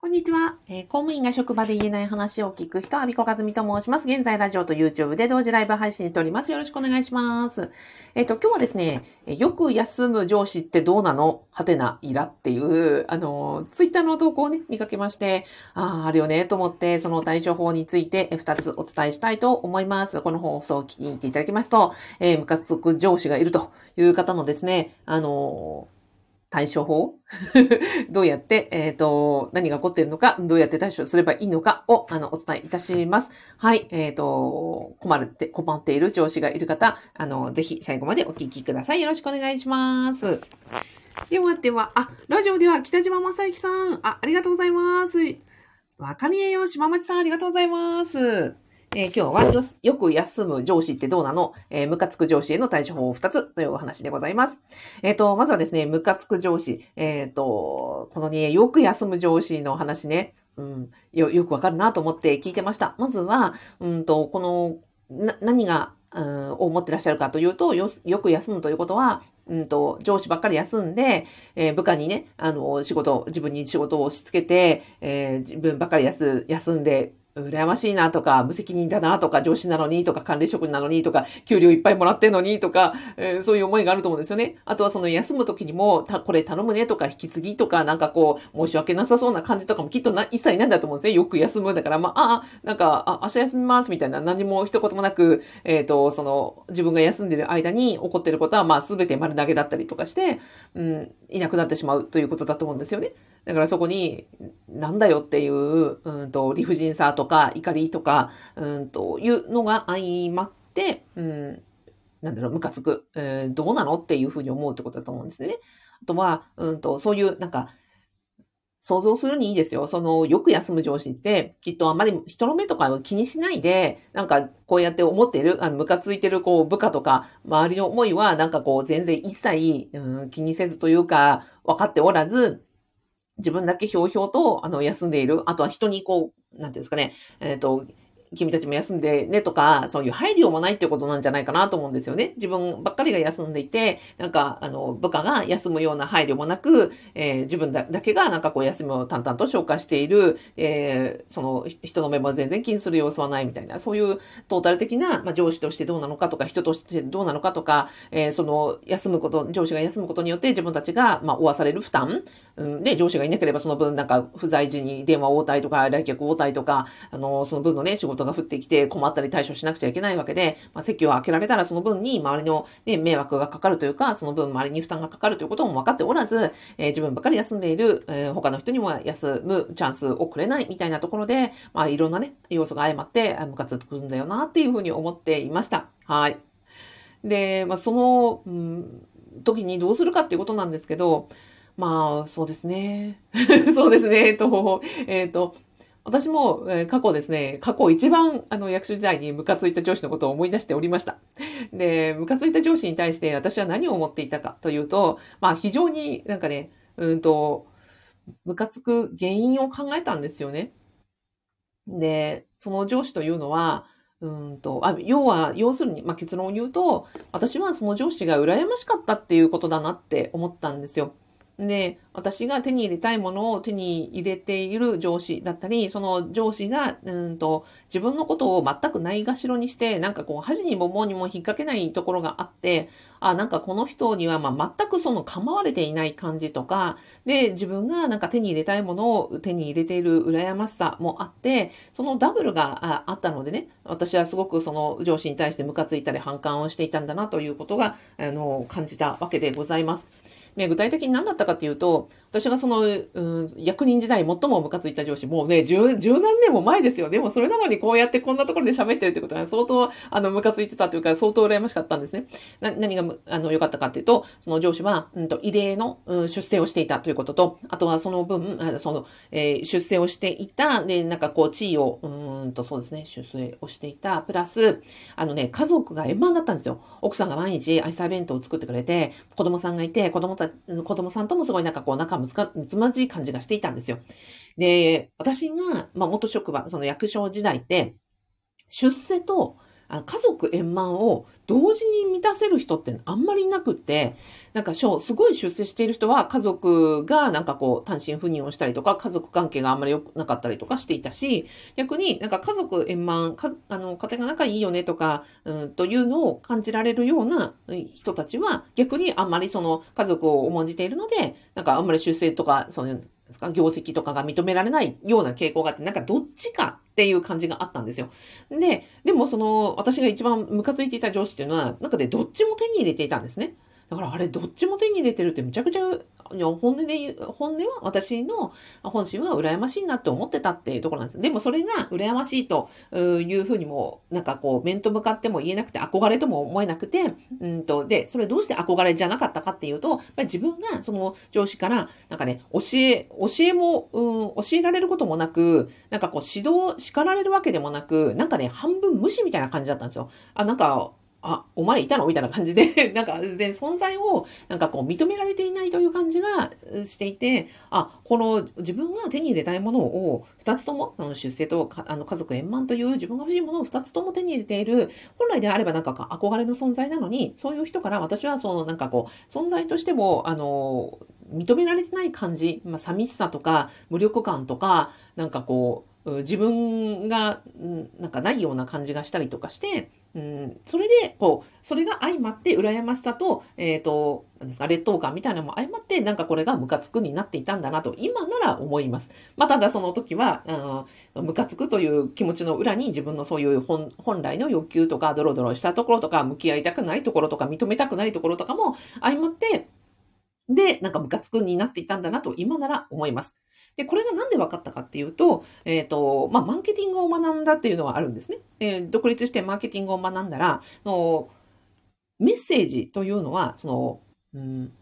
こんにちは、えー公務員が職場で言えない話を聞く人、アビコカズミと申します。現在、ラジオと YouTube で同時ライブ配信しております。よろしくお願いします。えっ、と、今日はですね、よく休む上司ってどうなの？はてな、イラっていう、あのー、ツイッターの投稿をね、見かけまして、ああ、あるよね、と思って、その対処法について、えー二つお伝えしたいと思います。この放送を聞いていただきますと、えームカつく上司がいるという方のですね、あの対処法？どうやって、えっ、と、何が起こっているのか、どうやって対処すればいいのかを、あの、お伝えいたします。はい。えっ、と、困るって、困っている上司がいる方、あの、ぜひ最後までお聞きください。よろしくお願いします。ではでは、あ、ラジオでは北島正幸さん、あ、ありがとうございます。わかりえよ、島町さん、ありがとうございます。えー今日はよよく休む上司ってどうなの？えームカつく上司への対処法を2つというお話でございます。えっ、と、まずはですね、ムカつく上司。えっ、と、このね、よく休む上司の話ね、うん、よ、よくわかるなと思って聞いてました。まずは、うんと、この、な、何が、うん、を持ってらっしゃるかというと、よ、よく休むということは、うんと、上司ばっかり休んで、えー部下にね、あの、仕事、自分に仕事を押し付けて、えー自分ばっかり休、休んで、羨ましいなとか、無責任だなとか、上司なのにとか、管理職なのにとか、給料いっぱいもらってんのにとか、えーそういう思いがあると思うんですよね。あとはその休む時にも、たこれ頼むねとか、引き継ぎとか、なんかこう、申し訳なさそうな感じとかもきっとな一切ないんだと思うんですね。よく休む。だから、まあ、あ、なんか、あ、明日休みますみたいな、何も一言もなく、えっ、と、その、自分が休んでる間に起こってることは、まあ、すべて丸投げだったりとかして、うん、いなくなってしまうということだと思うんですよね。だからそこに、なんだよっていう、うんと、理不尽さとか、怒りとか、うんと、いうのが相まって、うん、なんだろう、ムカつく、えーどうなのっていうふうに思うってことだと思うんですね。あとは、うんと、そういう、なんか、想像するにいいですよ。その、よく休む上司って、きっとあまり人の目とかを気にしないで、なんか、こうやって思っている、あの、ムカついてる、こう、部下とか、周りの思いは、なんかこう、全然一切、うん、気にせずというか、分かっておらず、自分だけひょうひょうと、あの、休んでいる。あとは人にこう、なんていうんですかね、えっ、と、君たちも休んでねとか、そういう配慮もないっていうことなんじゃないかなと思うんですよね。自分ばっかりが休んでいて、なんか、あの、部下が休むような配慮もなく、えー自分だだけがなんかこう休みを淡々と消化している、えーその人の目も全然気にする様子はないみたいな、そういうトータル的な、まあ、上司としてどうなのかとか、人としてどうなのかとか、えーその休むこと、上司が休むことによって自分たちが、まあ、負わされる負担、うん、で、上司がいなければその分、なんか不在時に電話応対とか、来客応対とか、あの、その分のね、仕事が降ってきて困ったり対処しなくちゃいけないわけで、まあ、席を開けられたらその分に周りの、ね、迷惑がかかるというか、その分周りに負担がかかるということも分かっておらず、えー自分ばかり休んでいる、えー他の人にも休むチャンスをくれないみたいなところで、まあ、いろんなね、要素が相まって、あムカつくんだよなっていうふうに思っていました。はい。で、まあ、その、うん、時にどうするかっていうことなんですけど、まあ、そうですね。そうですね。えっと、えっと、私も、え過去ですね、過去一番、あの、役所時代にムカついた上司のことを思い出しておりました。で、ムカついた上司に対して私は何を思っていたかというと、まあ、非常になんかね、うんと、ムカつく原因を考えたんですよね。で、その上司というのは、うんと、あ、要は、要するに、まあ、結論を言うと、私はその上司が羨ましかったっていうことだなって思ったんですよ。で、私が手に入れたいものを手に入れている上司だったり、その上司が、うんと、自分のことを全くないがしろにして、なんかこう、恥にも棒にも引っ掛けないところがあって、あ、なんかこの人には、まあ、全くその構われていない感じとか、で、自分がなんか手に入れたいものを手に入れている羨ましさもあって、そのダブルがああったのでね、私はすごくその上司に対してムカついたり反感をしていたんだなということが、あの、感じたわけでございます。ね、具体的に何だったかっていうと、私がその、うん、役人時代最もムカついた上司、もうね、十、十何年も前ですよ。でもそれなのにこうやってこんなところで喋ってるってことは相当、あの、ムカついてたというか、相当羨ましかったんですね。な、何が、あの、良かったかっていうと、その上司は、うんと、異例の、うん、出世をしていたということと、あとはその分、あその、えー出世をしていた、で、なんかこう、地位を、うんと、そうですね、出世をしていた、プラス、あのね、家族が円満だったんですよ。奥さんが毎日愛妻弁当を作ってくれて、子供さんがいて、子供た、子供さんともすごいなんかこう、仲むつか、むつまじい感じがしていたんですよ。で、私が、まあ、元職場、その役所時代って、出世と、あ家族円満を同時に満たせる人ってあんまりいなくって、なんかすごい出世している人は家族がなんかこう単身赴任をしたりとか家族関係があんまり良くなかったりとかしていたし、逆になんか家族円満、かあの家庭が仲いいよねとか、うん、というのを感じられるような人たちは逆にあんまりその家族を重んじているので、なんかあんまり出世とか、そういう業績とかが認められないような傾向があって、なんかどっちかっていう感じがあったんですよ。で、でもその、私が一番ムカついていた上司っていうのは、なんかでどっちも手に入れていたんですね。だからあれどっちも手に入れてるってめちゃくちゃ本音で言う、本音は私の本心は羨ましいなって思ってたっていうところなんです。でもそれが羨ましいというふうにも、なんかこう、面と向かっても言えなくて、憧れとも思えなくて、うんと、で、それどうして憧れじゃなかったかっていうと、やっぱり自分がその上司から、なんかね、教え、教えも、うん、教えられることもなく、なんかこう、指導、叱られるわけでもなく、なんかね、半分無視みたいな感じだったんですよ。あ、なんか、あ、お前いたの？みたいな感じで、なんか全存在をなんかこう認められていないという感じがしていて、あ、この自分が手に入れたいものを2つとも、あの出世とあの家族円満という自分が欲しいものを2つとも手に入れている、本来であればなんか憧れの存在なのに、そういう人から私はそのなんかこう、存在としても、あの、認められてない感じ、まあ、寂しさとか無力感とか、なんかこう、自分がなんかないような感じがしたりとかして、うん、それで、こう、それが相まって、羨ましさと、えっ、ー、と、なんですか、劣等感みたいなのも相まって、なんかこれがムカつくになっていたんだなと、今なら思います。まあ、ただその時は、あの、ムカつくという気持ちの裏に自分のそういう本本来の欲求とか、ドロドロしたところとか、向き合いたくないところとか、認めたくないところとかも相まって、で、なんかムカつくになっていたんだなと、今なら思います。で、これがなんで分かったかっていうと、えっ、ー、と、まあ、マーケティングを学んだっていうのはあるんですね。えー、独立してマーケティングを学んだら、のメッセージというのは、その、うん、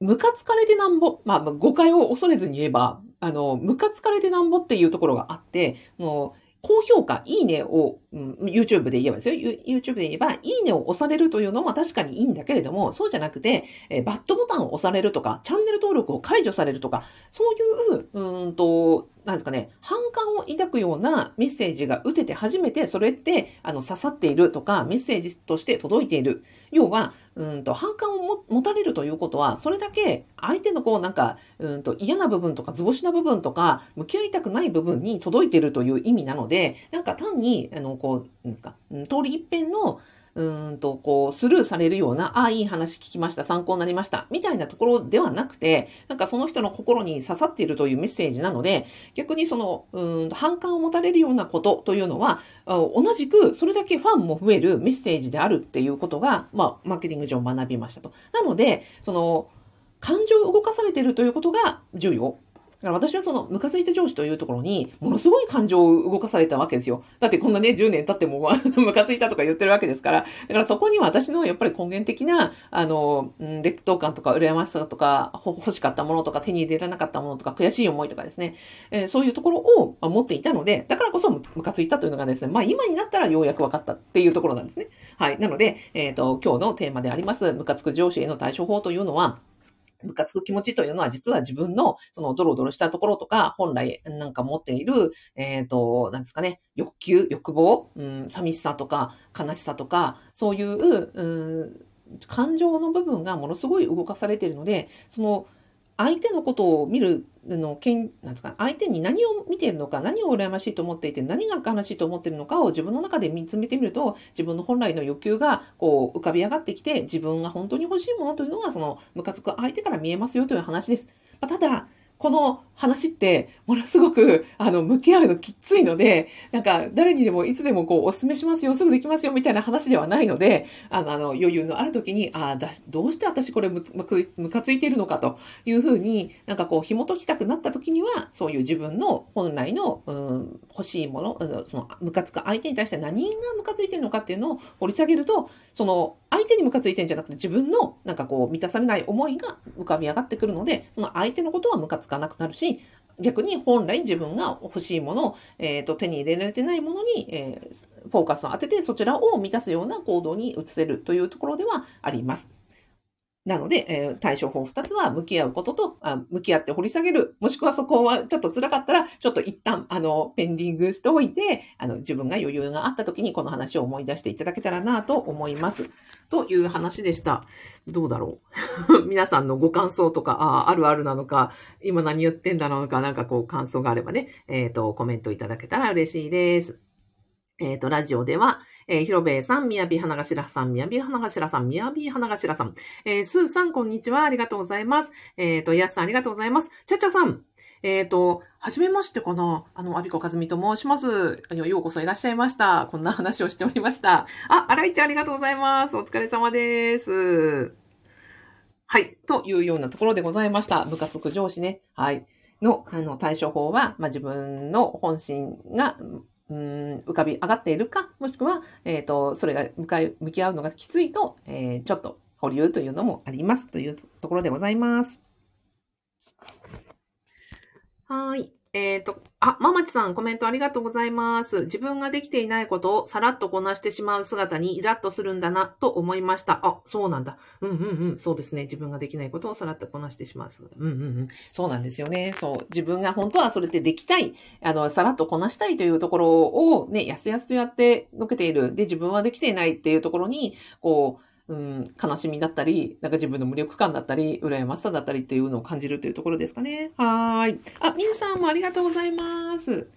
ムカつかれてなんぼ、まあ、誤解を恐れずに言えば、あの、ムカつかれてなんぼっていうところがあって、の高評価、いいねを、うん、YouTube で言えばですよ。YouTube で言えば、いいねを押されるというのは確かにいいんだけれども、そうじゃなくて、え、バッドボタンを押されるとか、チャンネル登録を解除されるとか、そういう、うんと、なんですかね、反感を抱くようなメッセージが打てて初めて、それって、あの、刺さっているとか、メッセージとして届いている。要は、うんと、反感を持たれるということは、それだけ相手のこう、なんか、うんと、嫌な部分とか、図星な部分とか、向き合いたくない部分に届いているという意味なので、なんか単に、あの、こう、なんか、通り一遍の、うんと、こう、スルーされるような、ああ、いい話聞きました、参考になりました、みたいなところではなくて、なんかその人の心に刺さっているというメッセージなので、逆にその、うん反感を持たれるようなことというのは、同じくそれだけファンも増えるメッセージであるっていうことが、まあ、マーケティング上学びましたと。なので、その、感情を動かされているということが重要だから私はその、ムカついた上司というところに、ものすごい感情を動かされたわけですよ。だってこんなね、10年経っても、ムカついたとか言ってるわけですから。だからそこに私のやっぱり根源的な、あの、劣等感とか羨ましさとか、欲しかったものとか手に入れられなかったものとか、悔しい思いとかですね、えー、そういうところを持っていたので、だからこそムカついたというのがですね、まあ今になったらようやく分かったっていうところなんですね。はい。なので、えっ、ー、と、今日のテーマであります、ムカつく上司への対処法というのは、ムカつく気持ちというのは実は自分のそのドロドロしたところとか、本来なんか持っている、えっ、ー、と、なんですかね、欲求、欲望、うん、寂しさとか悲しさとか、そういう、うん、感情の部分がものすごい動かされているので、その相手のことを見るの、けんなんですか、相手に何を見ているのか、何を羨ましいと思っていて、何が悲しいと思っているのかを自分の中で見つめてみると、自分の本来の欲求がこう浮かび上がってきて、自分が本当に欲しいものというのが、その、ムカつく相手から見えますよという話です。ま、ただ、この話って、ものすごく、あの、向き合うのきついので、なんか、誰にでもいつでもこう、お勧めしますよ、すぐできますよ、みたいな話ではないので、あの、あの余裕のある時に、ああ、どうして私これむむかついているのかというふうに、なんかこう、紐解きたくなった時には、そういう自分の本来の、うん、欲しいもの、その、ムカつく相手に対して何がムカついてるのかっていうのを掘り下げると、その、相手にムカついてんじゃなくて、自分の、なんかこう、満たされない思いが浮かび上がってくるので、その相手のことはムカつかなくなるし、逆に本来自分が欲しいもの、えーと、手に入れられてないものに、えー、フォーカスを当ててそちらを満たすような行動に移せるというところではあります。なので、えー、対処法2つは向き合うこととあ、向き合って掘り下げる、もしくはそこはちょっと辛かったら、ちょっと一旦、あの、ペンディングしておいて、あの、自分が余裕があった時にこの話を思い出していただけたらなと思います。という話でした。どうだろう 皆さんのご感想とか、ああ、るあるなのか、今何言ってんだろうか、なんかこう感想があればね、えっ、ー、と、コメントいただけたら嬉しいです。えっ、ー、と、ラジオでは、えー、広べさん、みやび花頭さん、みやび花頭さん、みやび花頭さん、えー、すーさん、こんにちは。ありがとうございます。えっ、ー、と、やすさん、ありがとうございます。ちゃちゃさん、えっ、ー、と、はじめましてかなあの、アビコカズミと申します。ようこそいらっしゃいました。こんな話をしておりました。あ、荒井ちゃん、ありがとうございます。お疲れ様です。はい。というようなところでございました。部活く上司ね。はい。の、あの、対処法は、まあ、自分の本心が、うん、浮かび上がっているか、もしくは、えっ、ー、と、それが向かい、向き合うのがきついと、えー、ちょっと保留というのもありますというところでございます。はい。えっ、ー、と、あ、ままちさん、コメントありがとうございます。自分ができていないことをさらっとこなしてしまう姿にイラッとするんだなと思いました。あ、そうなんだ。うんうんうん。そうですね。自分ができないことをさらっとこなしてしまう姿。うんうんうん。そうなんですよね。そう。自分が本当はそれでできたい。あの、さらっとこなしたいというところをね、やすやすとやってのけている。で、自分はできていないっていうところに、こう、うん、悲しみだったり、なんか自分の無力感だったり、羨ましさだったりっていうのを感じるというところですかね。はい。あ、みんさんもありがとうございます。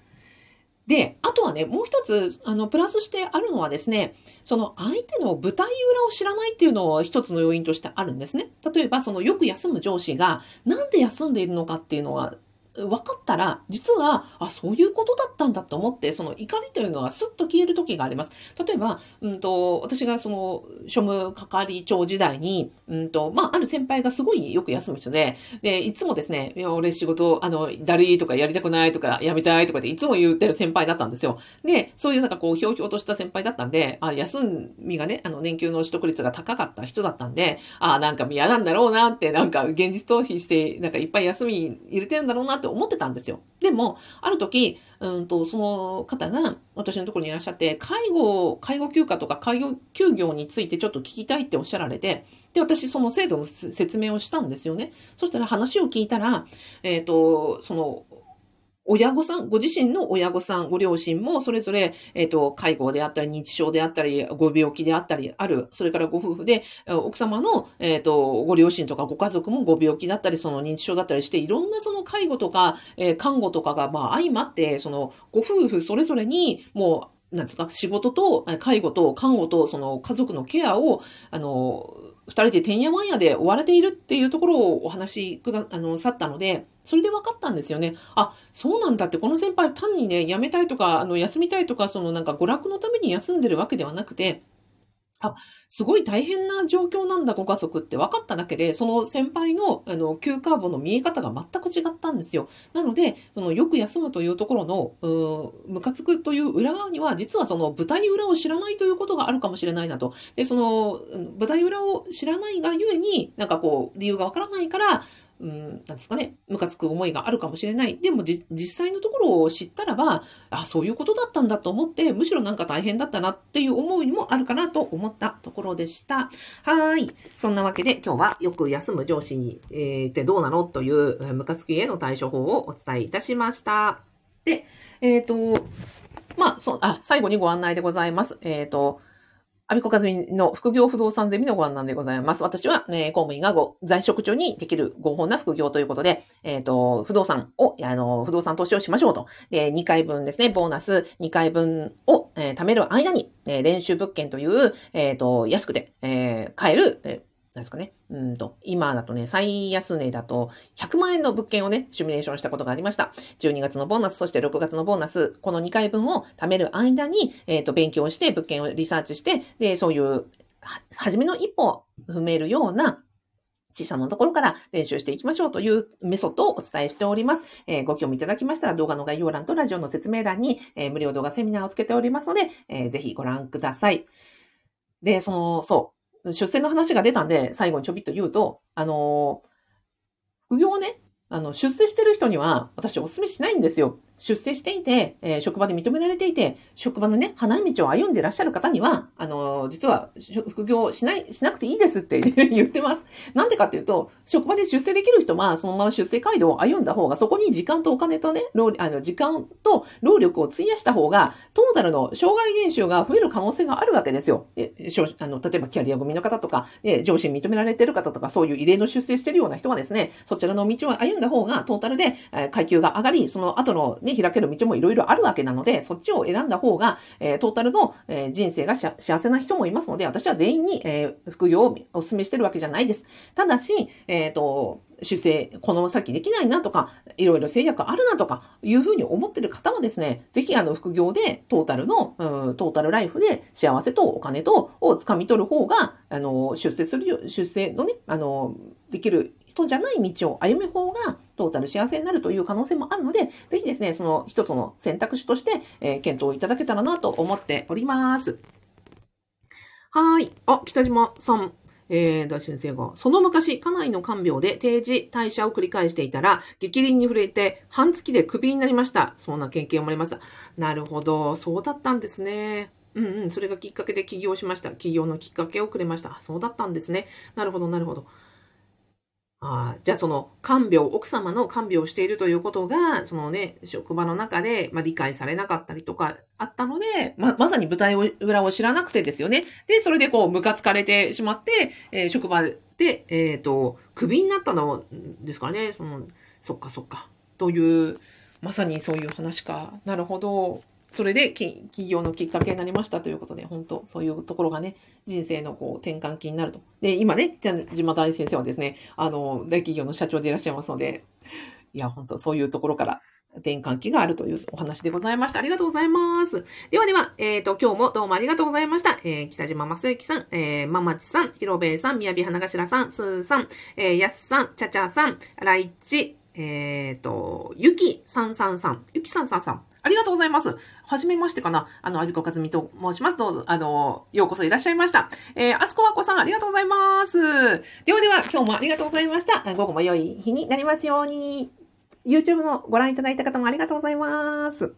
で、あとはね、もう一つ、あの、プラスしてあるのはですね、その相手の舞台裏を知らないっていうのを一つの要因としてあるんですね。例えば、そのよく休む上司が、なんで休んでいるのかっていうのが分かったら、実は、あ、そういうことだったんだと思って、その怒りというのがスッと消える時があります。例えば、うんと、私がその、庶務係長時代に、うんと、まあ、ある先輩がすごいよく休む人で、で、いつもですね、いや、俺仕事、あの、だるいとかやりたくないとか、やめたいとかっていつも言ってる先輩だったんですよ。で、そういうなんかこう、ひょうひょうとした先輩だったんで、あ、休みがね、あの、年休の取得率が高かった人だったんで、あ、なんか嫌なんだろうなって、なんか現実逃避して、なんかいっぱい休み入れてるんだろうなってって思ってたんですよ。でも、ある時、うんと、その方が私のところにいらっしゃって、介護、介護休暇とか介護休業についてちょっと聞きたいっておっしゃられて、で、私その制度の説明をしたんですよね。そしたら話を聞いたら、えっ、ー、と、その、親御さん、ご自身の親御さん、ご両親もそれぞれ、えっ、ー、と、介護であったり、認知症であったり、ご病気であったりある、それからご夫婦で、奥様の、えっ、ー、と、ご両親とかご家族もご病気だったり、その認知症だったりして、いろんなその介護とか、えー、看護とかが、まあ、相まって、その、ご夫婦それぞれに、もう、なんですか、仕事と、介護と、看護と、その家族のケアを、あの、二人でてんやわんやで追われているっていうところをお話しくだ、あの、去ったので、それで分かったんですよね。あ、そうなんだって、この先輩単にね、辞めたいとか、あの、休みたいとか、そのなんか娯楽のために休んでるわけではなくて、あ、すごい大変な状況なんだ、ご家族って分かっただけで、その先輩の、あの、急カーボの見え方が全く違ったんですよ。なので、その、よく休むというところの、うムカつくという裏側には、実はその、舞台裏を知らないということがあるかもしれないなと。で、その、舞台裏を知らないがゆえに、なんかこう、理由が分からないから、うん、なんですかね、ムカつく思いがあるかもしれない。でも実際のところを知ったらば、あ、そういうことだったんだと思って、むしろなんか大変だったなっていう思いもあるかなと思ったところでした。はい。そんなわけで今日はよく休む上司に、えー、ってどうなの？というムカつきへの対処法をお伝えいたしました。で、えっ、ー、と、まあ、そう、あ、最後にご案内でございます。えっ、ー、と、アミコカズミの副業不動産ゼミのご案内でございます。私は、ね、公務員がご在職中にできる合法な副業ということで、えっ、ー、と、不動産を、あの、不動産投資をしましょうと。で、2回分ですね、ボーナス2回分を、えー、貯める間に、え練習物件という、えっ、ー、と、安くて、えー、買える、えなんですかね。うんと、今だとね、最安値だと100万円の物件をね、シミュレーションしたことがありました。12月のボーナス、そして6月のボーナス、この2回分を貯める間に、えっ、ー、と、勉強して、物件をリサーチして、で、そういう、は、初めの一歩を踏めるような、小さなところから練習していきましょうというメソッドをお伝えしております。えー、ご興味いただきましたら動画の概要欄とラジオの説明欄に、えー、無料動画セミナーをつけておりますので、えー、ぜひご覧ください。で、その、そう、出世の話が出たんで、最後にちょびっと言うと、あの、副業をね、あの、出世してる人には、私お勧めしないんですよ。出世していて、えー、職場で認められていて、職場のね、花道を歩んでいらっしゃる方には、あのー、実は、副業しない、しなくていいですって 言ってます。なんでかっていうと、職場で出世できる人は、そのまま出世街道を歩んだ方が、そこに時間とお金とね、労あの時間と労力を費やした方が、トータルの障害年収が増える可能性があるわけですよ。えあの例えば、キャリア組の方とか、上司に認められてる方とか、そういう異例の出世してるような人はですね、そちらの道を歩んだ方が、トータルで、え階級が上がり、その後のね、開ける道もいろいろあるわけなので、そっちを選んだ方が、えトータルの、え人生が幸せな人もいますので、私は全員に、え副業をお勧めしてるわけじゃないです。ただし、えっ、ー、と、修正、この先できないなとか、いろいろ制約あるなとか、いうふうに思ってる方はですね、ぜひあの副業でトータルの、うん、トータルライフで幸せとお金とを掴み取る方が、あの、出世するよ、出世のね、あの、できる人じゃない道を歩む方が、トータル幸せになるという可能性もあるので、ぜひですね、その一つの選択肢として、えー、検討いただけたらなと思っております。はい。あ、北島さん、えー、大先生が、その昔、家内の看病で定時退社を繰り返していたら、激鱗に触れて、半月でクビになりました。そんな経験をもらいました。なるほど。そうだったんですね。うんうん。それがきっかけで起業しました。起業のきっかけをくれました。そうだったんですね。なるほど、なるほど。あじゃあその看病、奥様の看病をしているということが、そのね、職場の中で、まあ、理解されなかったりとかあったので、ままさに舞台裏を知らなくてですよね。で、それでこう、ムカつかれてしまって、えー、職場で、えっ、ー、と、クビになったのですからね。その、そっかそっか。という、まさにそういう話か。なるほど。それで起業のきっかけになりましたということで、本当そういうところがね、人生のこう転換期になると。で、今ね、島大先生はですね、あの、大企業の社長でいらっしゃいますので、いや、本当そういうところから転換期があるというお話でございました。ありがとうございます。ではでは、えっ、ー、と、今日もどうもありがとうございました。えー、北島正幸さん、えー、ままちさん、ひろべいさん、みやび花頭さん、すーさん、えー、やすさん、ちゃちゃさん、らいち、えっ、ー、と、ゆきさんさんさん、ゆきさんさんさん、ありがとうございます。はじめましてかな。あの、アビコカズミと申します。どうぞ、あの、ようこそいらっしゃいました。えー、アスコワコさん、ありがとうございます。ではでは、今日もありがとうございました。午後も良い日になりますように。YouTube のご覧いただいた方もありがとうございます。